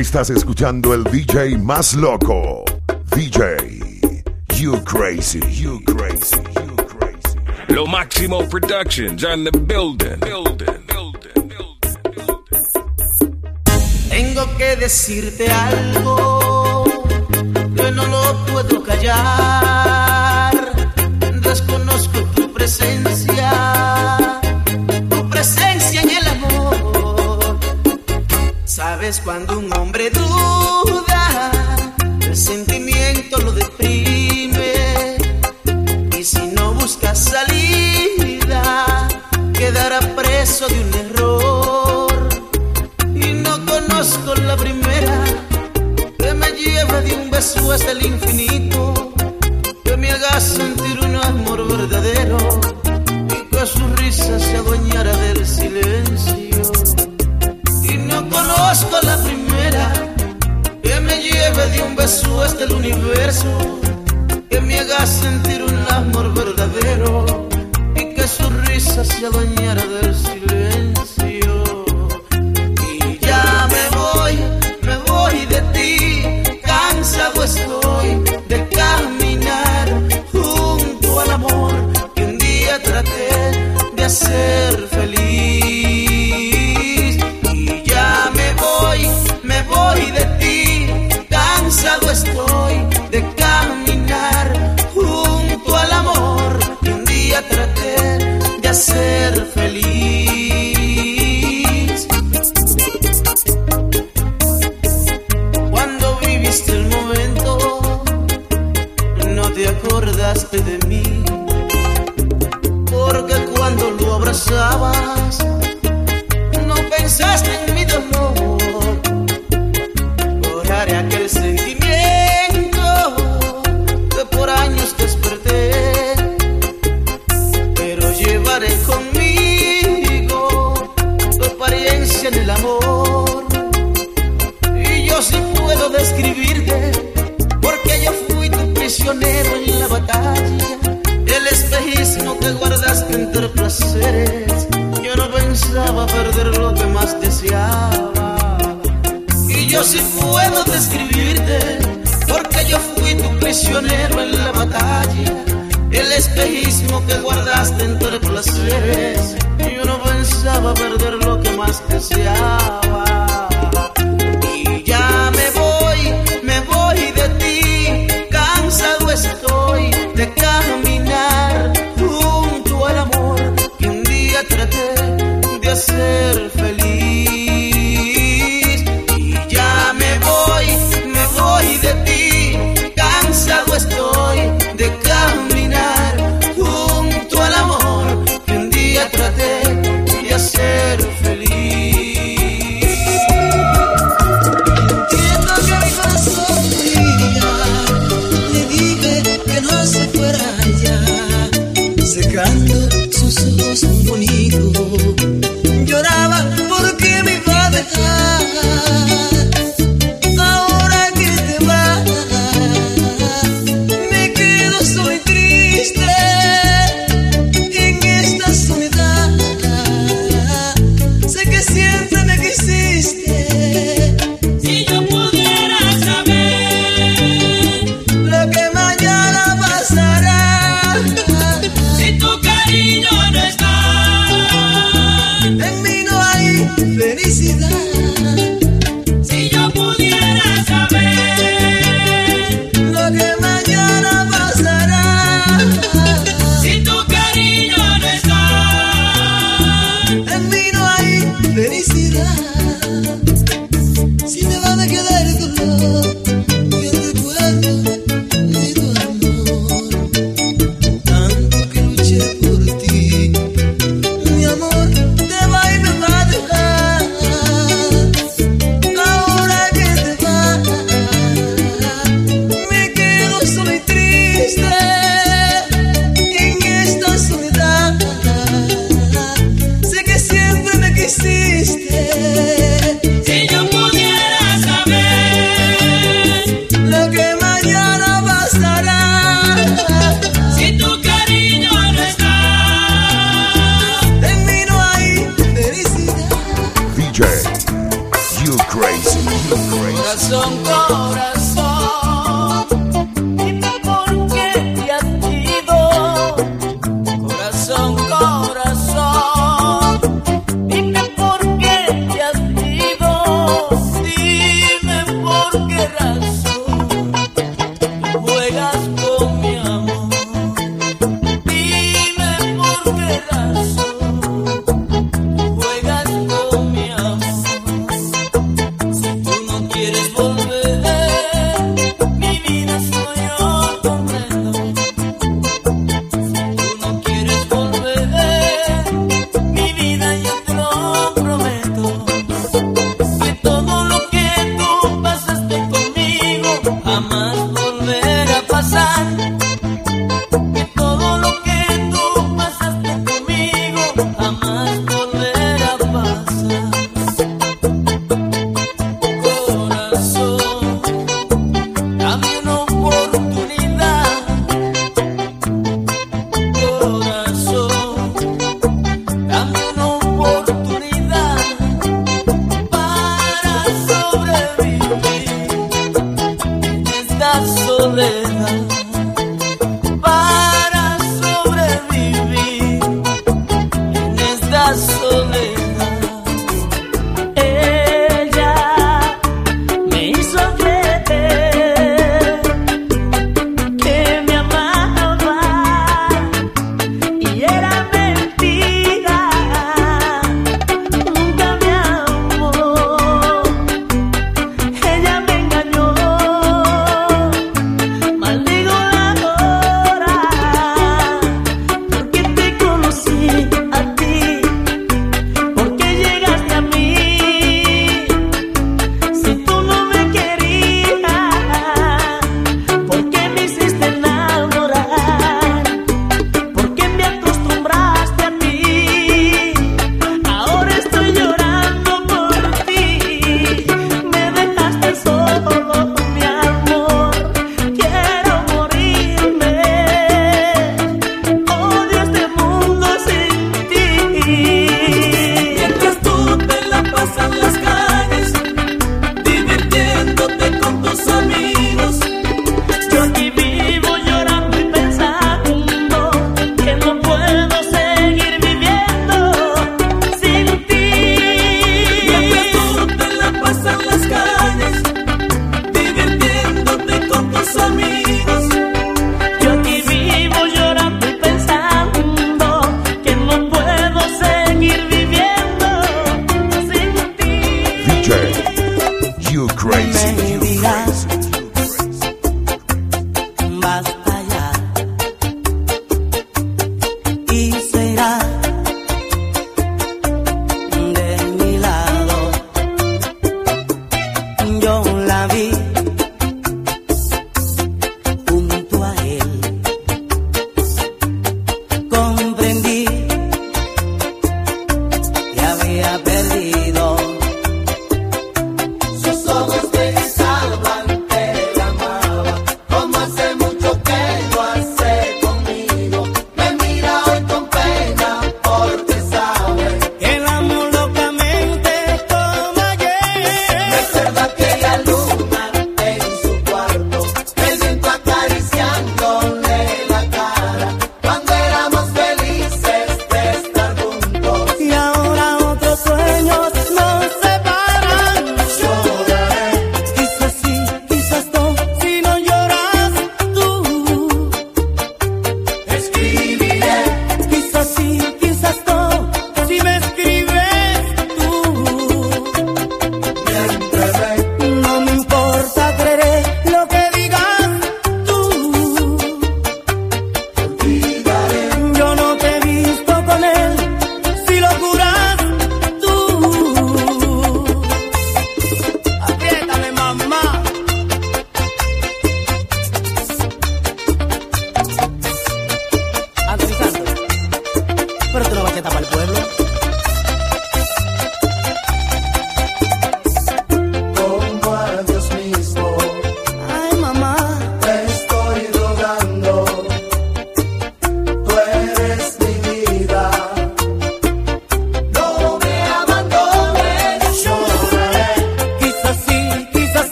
Estás escuchando el DJ más loco. DJ, you crazy, you crazy, you crazy. Lo Máximo Productions on the building. building, building, building. Tengo que decirte algo que no lo puedo callar. Conozco la primera que me lleve de un beso hasta el infinito, que me haga sentir un amor verdadero y que su risa se adueñara del silencio. Y no conozco la primera que me lleve de un beso hasta el universo, que me haga sentir un amor verdadero y que su risa se adueñara abrazabas, yo sí puedo describirte, porque yo fui tu prisionero en la batalla. El espejismo que guardaste entre placeres, yo no pensaba perder lo que más deseaba. Corazón, corazón,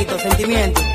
amiguito, sentimiento.